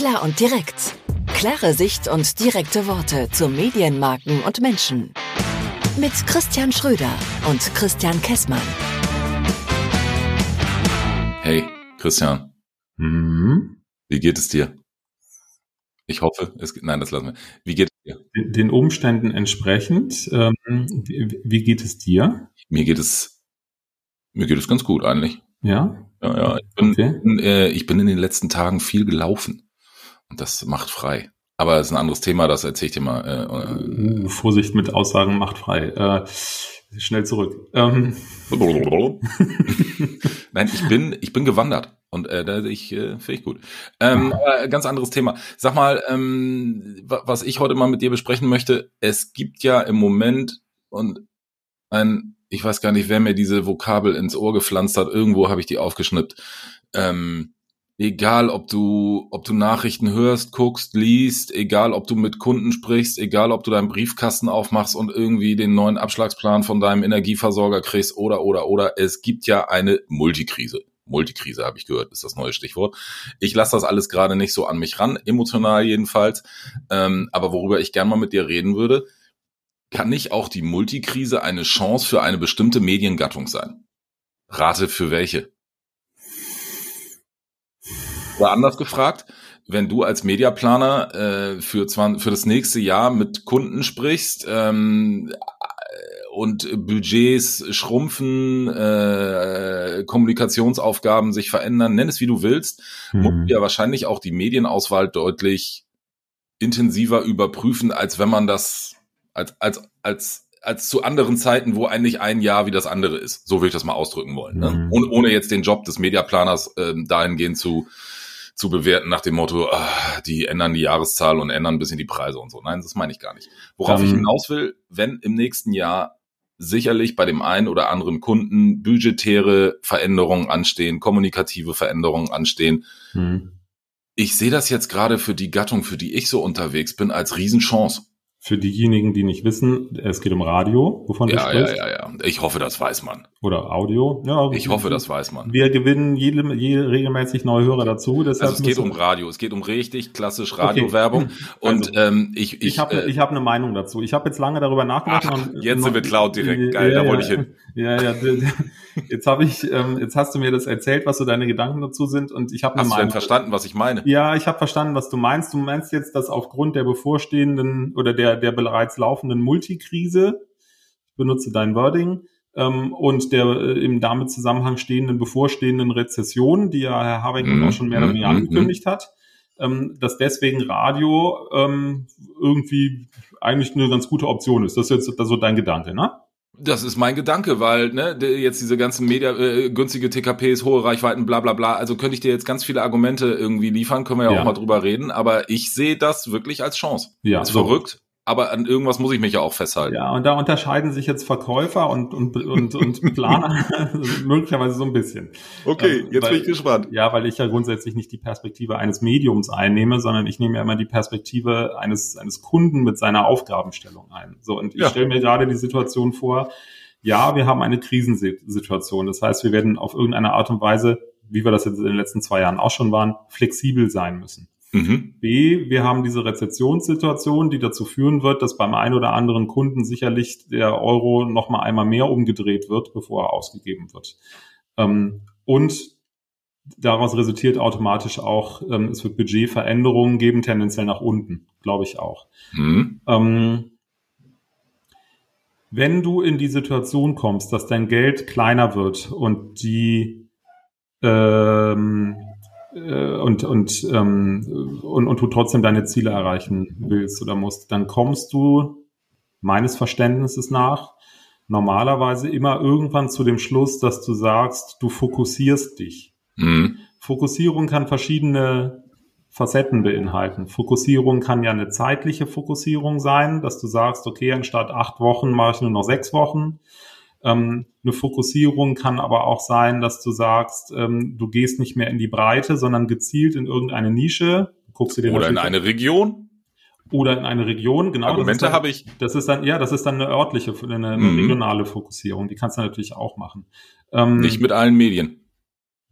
Klar und direkt. Klare Sicht und direkte Worte zu Medienmarken und Menschen. Mit Christian Schröder und Christian Kessmann. Hey, Christian. Mhm. Wie geht es dir? Ich hoffe, es geht, nein, das lassen wir. Wie geht es dir? Den Umständen entsprechend. Ähm, wie, wie, geht es dir? Mir geht es, mir geht es ganz gut eigentlich. Ja? Ja, ja. Ich bin, okay. äh, ich bin in den letzten Tagen viel gelaufen. Und das macht frei. Aber das ist ein anderes Thema, das erzähle ich dir mal. Äh, uh, Vorsicht mit Aussagen macht frei. Äh, schnell zurück. Ähm. Nein, ich bin, ich bin gewandert. Und äh, ich äh, finde ich gut. Ähm, äh, ganz anderes Thema. Sag mal, ähm, was ich heute mal mit dir besprechen möchte, es gibt ja im Moment und ein, ich weiß gar nicht, wer mir diese Vokabel ins Ohr gepflanzt hat, irgendwo habe ich die aufgeschnippt. Ähm, egal ob du, ob du Nachrichten hörst, guckst, liest, egal ob du mit Kunden sprichst, egal ob du deinen Briefkasten aufmachst und irgendwie den neuen Abschlagsplan von deinem Energieversorger kriegst oder, oder, oder, es gibt ja eine Multikrise. Multikrise habe ich gehört, ist das neue Stichwort. Ich lasse das alles gerade nicht so an mich ran, emotional jedenfalls. Ähm, aber worüber ich gern mal mit dir reden würde, kann nicht auch die Multikrise eine Chance für eine bestimmte Mediengattung sein? Rate für welche? Oder anders gefragt, wenn du als Mediaplaner äh, für, für das nächste Jahr mit Kunden sprichst, ähm, und Budgets schrumpfen, äh, Kommunikationsaufgaben sich verändern, nenn es wie du willst, mhm. muss ja wahrscheinlich auch die Medienauswahl deutlich intensiver überprüfen, als wenn man das als als als als zu anderen Zeiten, wo eigentlich ein Jahr wie das andere ist. So würde ich das mal ausdrücken wollen. Ne? Mhm. Ohne, ohne jetzt den Job des Mediaplaners äh, dahingehend zu zu bewerten nach dem Motto, ah, die ändern die Jahreszahl und ändern ein bisschen die Preise und so. Nein, das meine ich gar nicht. Worauf um, ich hinaus will, wenn im nächsten Jahr sicherlich bei dem einen oder anderen Kunden budgetäre Veränderungen anstehen, kommunikative Veränderungen anstehen. Mhm. Ich sehe das jetzt gerade für die Gattung, für die ich so unterwegs bin, als Riesenchance. Für diejenigen, die nicht wissen, es geht um Radio, wovon ja, du sprichst. Ja, ja, ja. Ich hoffe, das weiß man. Oder Audio. Ja, ich hoffe, das weiß man. Wir gewinnen jede, jede regelmäßig neue Hörer dazu. Also es geht um Radio. Es geht um richtig klassisch Radiowerbung. Okay. Und also, ähm, ich, ich, ich habe äh, ich hab eine Meinung dazu. Ich habe jetzt lange darüber nachgedacht. Ach, und, jetzt sind wir Cloud direkt. Geil, ja, da wollte ich hin. Ja, ja. Jetzt habe ich, ähm, jetzt hast du mir das erzählt, was so deine Gedanken dazu sind, und ich habe eine Hast Meinung. du denn verstanden, was ich meine? Ja, ich habe verstanden, was du meinst. Du meinst jetzt, dass aufgrund der bevorstehenden oder der der bereits laufenden Multikrise, ich benutze dein Wording, ähm, und der äh, im damit Zusammenhang stehenden bevorstehenden Rezession, die ja Herr Habeck mm, auch schon mehr oder weniger mm, angekündigt hat, ähm, dass deswegen Radio ähm, irgendwie eigentlich eine ganz gute Option ist. Das ist jetzt so dein Gedanke, ne? Das ist mein Gedanke, weil ne, jetzt diese ganzen Media, äh, günstige TKPs, hohe Reichweiten, bla bla bla. Also könnte ich dir jetzt ganz viele Argumente irgendwie liefern, können wir ja, ja. auch mal drüber reden. Aber ich sehe das wirklich als Chance. Ja, ist so. verrückt aber an irgendwas muss ich mich ja auch festhalten. Ja, und da unterscheiden sich jetzt Verkäufer und, und, und, und Planer möglicherweise so ein bisschen. Okay, jetzt weil, bin ich gespannt. Ja, weil ich ja grundsätzlich nicht die Perspektive eines Mediums einnehme, sondern ich nehme ja immer die Perspektive eines, eines Kunden mit seiner Aufgabenstellung ein. So, und ich ja. stelle mir gerade die Situation vor, ja, wir haben eine Krisensituation. Das heißt, wir werden auf irgendeine Art und Weise, wie wir das jetzt in den letzten zwei Jahren auch schon waren, flexibel sein müssen. Mhm. B, wir haben diese Rezeptionssituation, die dazu führen wird, dass beim einen oder anderen Kunden sicherlich der Euro noch mal einmal mehr umgedreht wird, bevor er ausgegeben wird. Ähm, und daraus resultiert automatisch auch, ähm, es wird Budgetveränderungen geben, tendenziell nach unten, glaube ich auch. Mhm. Ähm, wenn du in die Situation kommst, dass dein Geld kleiner wird und die ähm, äh, und, und, ähm, und, und du trotzdem deine Ziele erreichen willst oder musst, dann kommst du meines Verständnisses nach normalerweise immer irgendwann zu dem Schluss, dass du sagst, du fokussierst dich. Mhm. Fokussierung kann verschiedene Facetten beinhalten. Fokussierung kann ja eine zeitliche Fokussierung sein, dass du sagst, okay, anstatt acht Wochen mache ich nur noch sechs Wochen. Ähm, eine Fokussierung kann aber auch sein, dass du sagst, ähm, du gehst nicht mehr in die Breite, sondern gezielt in irgendeine Nische. Guckst du dir Oder in eine Region. Oder in eine Region, genau. Argumente habe ich. Das ist dann, ja, das ist dann eine örtliche, eine, mhm. regionale Fokussierung. Die kannst du natürlich auch machen. Ähm, nicht mit allen Medien.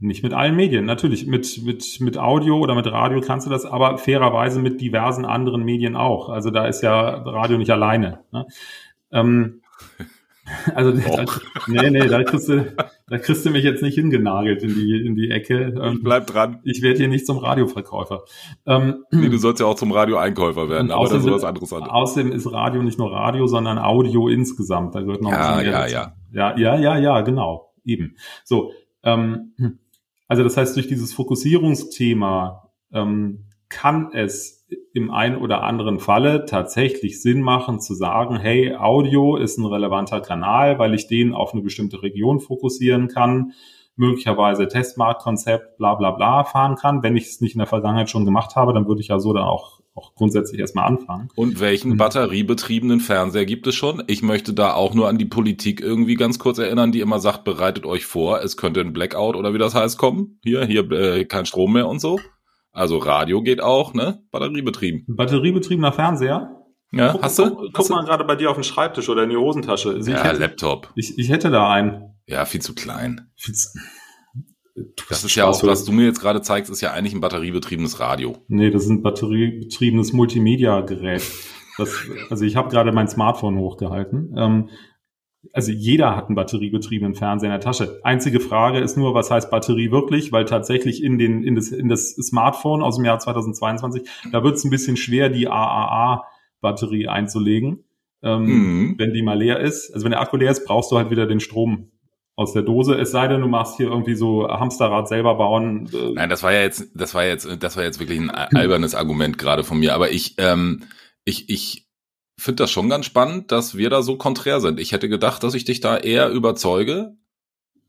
Nicht mit allen Medien, natürlich. Mit, mit, mit Audio oder mit Radio kannst du das, aber fairerweise mit diversen anderen Medien auch. Also da ist ja Radio nicht alleine. Ne? Ähm, also da, nee, nee, da kriegst, du, da kriegst du mich jetzt nicht hingenagelt in die, in die Ecke. Ähm, ich bleib dran. Ich werde hier nicht zum Radioverkäufer. Ähm, nee, du sollst ja auch zum Radioeinkäufer werden, aber das ist was anderes. An. Außerdem ist Radio nicht nur Radio, sondern Audio insgesamt. Da gehört noch ja, ein bisschen mehr ja, dazu. Ja, ja, ja, ja, genau. Eben. So, ähm, also das heißt, durch dieses Fokussierungsthema ähm, kann es im einen oder anderen Falle tatsächlich Sinn machen zu sagen, hey, Audio ist ein relevanter Kanal, weil ich den auf eine bestimmte Region fokussieren kann, möglicherweise Testmarktkonzept, bla bla bla fahren kann. Wenn ich es nicht in der Vergangenheit schon gemacht habe, dann würde ich ja so dann auch auch grundsätzlich erstmal anfangen. Und welchen batteriebetriebenen Fernseher gibt es schon? Ich möchte da auch nur an die Politik irgendwie ganz kurz erinnern, die immer sagt, bereitet euch vor, es könnte ein Blackout oder wie das heißt kommen. Hier, hier äh, kein Strom mehr und so. Also Radio geht auch, ne? Batteriebetrieben. Batteriebetriebener Fernseher? Ja, guck, hast du? Guck, guck mal gerade bei dir auf den Schreibtisch oder in die Hosentasche. Also ja, hätte, Laptop. Ich, ich hätte da einen. Ja, viel zu klein. Viel zu, das ist Spaß ja auch, was du mir jetzt gerade zeigst, ist ja eigentlich ein batteriebetriebenes Radio. Nee, das ist ein batteriebetriebenes Multimedia-Gerät. Das, also ich habe gerade mein Smartphone hochgehalten. Ähm, also jeder hat einen batteriebetriebenen Fernseher in der Tasche. Einzige Frage ist nur, was heißt Batterie wirklich? Weil tatsächlich in, den, in, das, in das Smartphone aus dem Jahr 2022, da wird es ein bisschen schwer, die AAA-Batterie einzulegen. Ähm, mhm. Wenn die mal leer ist. Also wenn der Akku leer ist, brauchst du halt wieder den Strom aus der Dose. Es sei denn, du machst hier irgendwie so Hamsterrad selber bauen. Äh. Nein, das war ja jetzt, das war jetzt, das war jetzt wirklich ein albernes Argument gerade von mir. Aber ich, ähm, ich, ich finde das schon ganz spannend, dass wir da so konträr sind. Ich hätte gedacht, dass ich dich da eher überzeuge.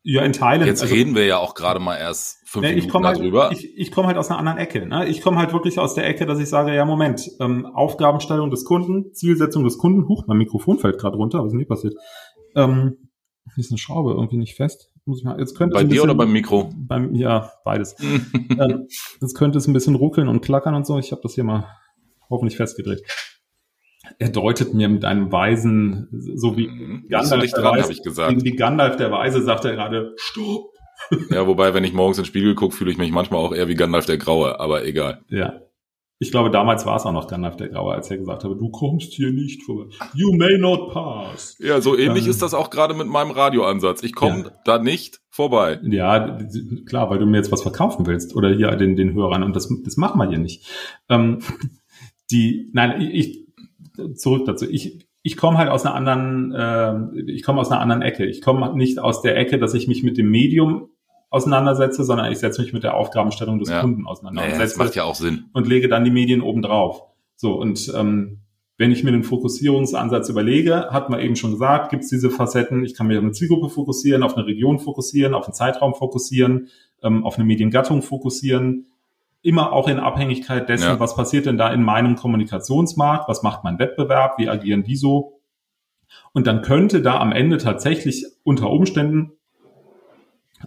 Ja, in Teilen. Jetzt also, reden wir ja auch gerade mal erst fünf ne, Minuten halt, darüber. Ich, ich komme halt aus einer anderen Ecke. Ne? Ich komme halt wirklich aus der Ecke, dass ich sage, ja, Moment, ähm, Aufgabenstellung des Kunden, Zielsetzung des Kunden. Huch, mein Mikrofon fällt gerade runter, was ist denn hier passiert? Ähm, ist eine Schraube irgendwie nicht fest. Muss ich mal, jetzt könnte Bei dir bisschen, oder beim Mikro? Beim, ja, beides. ähm, jetzt könnte es ein bisschen ruckeln und klackern und so. Ich habe das hier mal hoffentlich festgedreht. Er deutet mir mit einem Weisen, so wie mhm. Gandalf, der dran, Weise, ich gesagt. wie Gandalf der Weise sagt er gerade, stopp. Ja, wobei, wenn ich morgens in den Spiegel gucke, fühle ich mich manchmal auch eher wie Gandalf der Graue, aber egal. Ja. Ich glaube, damals war es auch noch Gandalf der Graue, als er gesagt habe, du kommst hier nicht vorbei. You may not pass. Ja, so ähnlich ähm, ist das auch gerade mit meinem Radioansatz. Ich komme ja. da nicht vorbei. Ja, klar, weil du mir jetzt was verkaufen willst oder hier den, den Hörern und das, das machen wir hier nicht. Ähm, die, nein, ich, zurück dazu. Ich, ich komme halt aus einer anderen, äh, ich komme aus einer anderen Ecke. Ich komme nicht aus der Ecke, dass ich mich mit dem Medium auseinandersetze, sondern ich setze mich mit der Aufgabenstellung des ja. Kunden auseinander. Naja, das macht ja auch Sinn. Und lege dann die Medien oben drauf. So, und ähm, wenn ich mir den Fokussierungsansatz überlege, hat man eben schon gesagt, gibt es diese Facetten, ich kann mich auf eine Zielgruppe fokussieren, auf eine Region fokussieren, auf einen Zeitraum fokussieren, ähm, auf eine Mediengattung fokussieren, immer auch in Abhängigkeit dessen, ja. was passiert denn da in meinem Kommunikationsmarkt, was macht mein Wettbewerb, wie agieren die so. Und dann könnte da am Ende tatsächlich unter Umständen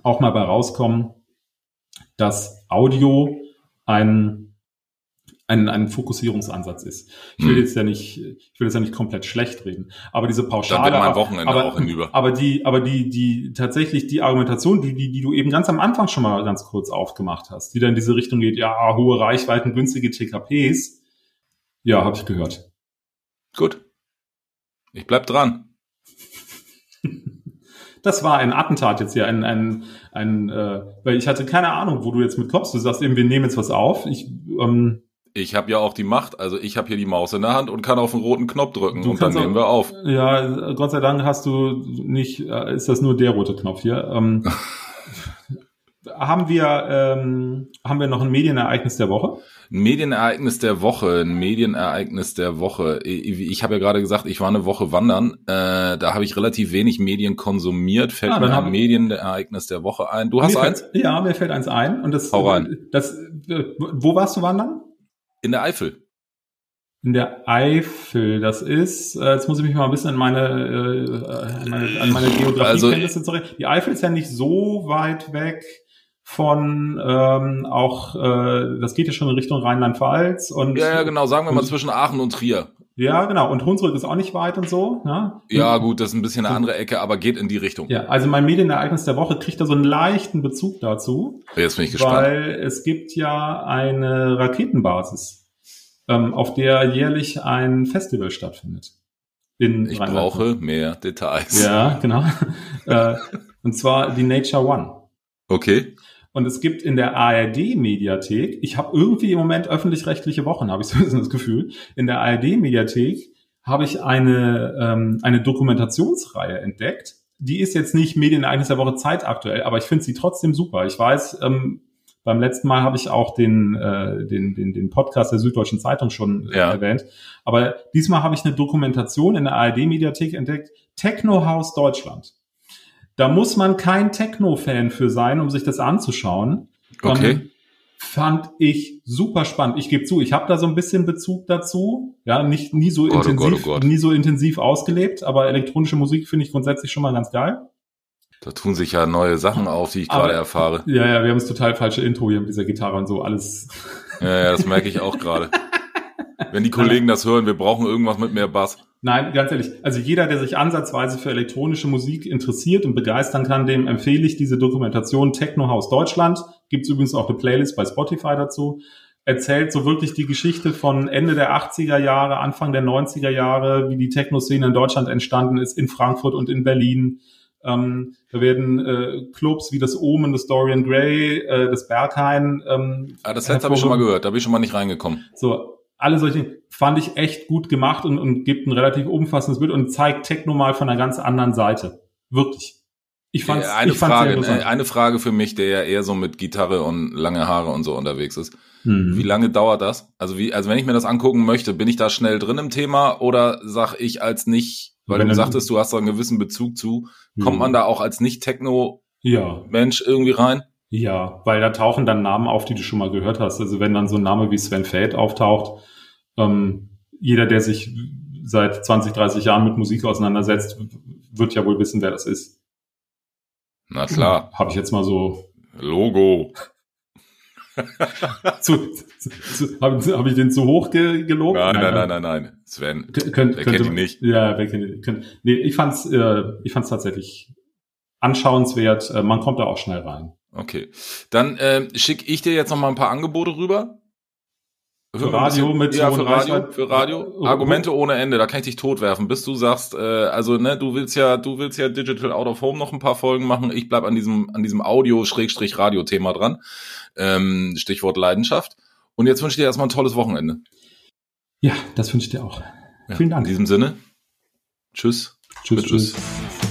auch mal bei rauskommen, dass Audio ein, ein, ein Fokussierungsansatz ist. Ich will hm. jetzt ja nicht, ich will jetzt ja nicht komplett schlecht reden, aber diese Pauschale. Dann mein Wochenende aber, auch hinüber. Aber die, aber die, die, tatsächlich die Argumentation, die, die, die du eben ganz am Anfang schon mal ganz kurz aufgemacht hast, die dann in diese Richtung geht, ja, hohe Reichweiten, günstige TKPs, ja, habe ich gehört. Gut. Ich bleib dran. das war ein Attentat jetzt hier, ein, ein, ein äh, weil ich hatte keine Ahnung, wo du jetzt mit kommst. Du sagst eben, wir nehmen jetzt was auf. Ich, ähm, ich habe ja auch die Macht, also ich habe hier die Maus in der Hand und kann auf den roten Knopf drücken und dann nehmen wir auf. Ja, Gott sei Dank hast du nicht, äh, ist das nur der rote Knopf hier. Ähm, haben wir ähm, haben wir noch ein Medienereignis der Woche? Ein Medienereignis der Woche, ein Medienereignis der Woche. Ich habe ja gerade gesagt, ich war eine Woche wandern. Äh, da habe ich relativ wenig Medien konsumiert. Fällt ah, mir ein Medienereignis der Woche ein. Du hast eins? Fällt, ja, mir fällt eins ein. Und das, Hau rein. Das, wo warst du wandern? In der Eifel. In der Eifel, das ist, äh, jetzt muss ich mich mal ein bisschen an meine, äh, an meine, an meine Geografie-Kenntnisse also, zurück. Die Eifel ist ja nicht so weit weg von ähm, auch, äh, das geht ja schon in Richtung Rheinland-Pfalz und ja, ja, genau, sagen wir mal zwischen Aachen und Trier. Ja, genau. Und Hunsrück ist auch nicht weit und so. Ne? Ja, gut, das ist ein bisschen eine andere Ecke, aber geht in die Richtung. Ja, also mein Medienereignis der Woche kriegt da so einen leichten Bezug dazu. Jetzt bin ich gespannt. Weil es gibt ja eine Raketenbasis, ähm, auf der jährlich ein Festival stattfindet. In ich brauche mehr Details. Ja, genau. äh, und zwar die Nature One. Okay. Und es gibt in der ARD-Mediathek, ich habe irgendwie im Moment öffentlich-rechtliche Wochen, habe ich so das Gefühl, in der ARD-Mediathek habe ich eine, ähm, eine Dokumentationsreihe entdeckt. Die ist jetzt nicht Medienereignis der Woche zeitaktuell, aber ich finde sie trotzdem super. Ich weiß, ähm, beim letzten Mal habe ich auch den, äh, den, den, den Podcast der Süddeutschen Zeitung schon äh, ja. erwähnt. Aber diesmal habe ich eine Dokumentation in der ARD-Mediathek entdeckt, Techno House Deutschland. Da muss man kein Techno-Fan für sein, um sich das anzuschauen. Okay. Ähm, fand ich super spannend. Ich gebe zu, ich habe da so ein bisschen Bezug dazu. Ja, nicht nie so Gott, intensiv, oh Gott, oh Gott. nie so intensiv ausgelebt, aber elektronische Musik finde ich grundsätzlich schon mal ganz geil. Da tun sich ja neue Sachen auf, die ich gerade erfahre. Ja, ja, wir haben das total falsche Intro hier mit dieser Gitarre und so alles. Ja, ja das merke ich auch gerade. Wenn die Kollegen das hören, wir brauchen irgendwas mit mehr Bass. Nein, ganz ehrlich, also jeder, der sich ansatzweise für elektronische Musik interessiert und begeistern kann, dem empfehle ich diese Dokumentation Techno House Deutschland. Gibt es übrigens auch eine Playlist bei Spotify dazu. Erzählt so wirklich die Geschichte von Ende der 80er Jahre, Anfang der 90er Jahre, wie die Techno-Szene in Deutschland entstanden ist, in Frankfurt und in Berlin. Ähm, da werden äh, Clubs wie das Omen, das Dorian Gray, äh, das Berghain. Ähm, ah, das letzte habe ich schon mal gehört, da bin ich schon mal nicht reingekommen. So, alle solche fand ich echt gut gemacht und, und gibt ein relativ umfassendes Bild und zeigt Techno mal von einer ganz anderen Seite. Wirklich. Ich fand eine ich Frage, äh, eine Frage für mich, der ja eher so mit Gitarre und lange Haare und so unterwegs ist. Mhm. Wie lange dauert das? Also wie, also wenn ich mir das angucken möchte, bin ich da schnell drin im Thema oder sag ich als nicht, weil wenn du sagtest, du hast da einen gewissen Bezug zu, mhm. kommt man da auch als nicht Techno Mensch irgendwie rein? Ja, weil da tauchen dann Namen auf, die du schon mal gehört hast. Also wenn dann so ein Name wie Sven Feld auftaucht, ähm, jeder, der sich seit 20, 30 Jahren mit Musik auseinandersetzt, wird ja wohl wissen, wer das ist. Na klar. Habe ich jetzt mal so. Logo. zu, zu, Habe hab ich den zu hoch ge gelobt? Nein, nein, nein, nein, nein. Sven, könnt, wer kennt ihn nicht? Ja, wer kennt ihn? Nee, ich fand's, äh, ich fand's tatsächlich anschauenswert. Äh, man kommt da auch schnell rein. Okay, dann äh, schicke ich dir jetzt noch mal ein paar Angebote rüber. Für Radio mit ja, für Radio, für Radio. Argumente ohne Ende, da kann ich dich totwerfen, bis du sagst, äh, also ne, du willst ja, du willst ja Digital Out of Home noch ein paar Folgen machen. Ich bleib an diesem, an diesem Audio-Radio-Thema dran. Ähm, Stichwort Leidenschaft. Und jetzt wünsche ich dir erstmal ein tolles Wochenende. Ja, das wünsche ich dir auch. Ja, Vielen Dank. In diesem Sinne. Tschüss. Tschüss. tschüss. tschüss.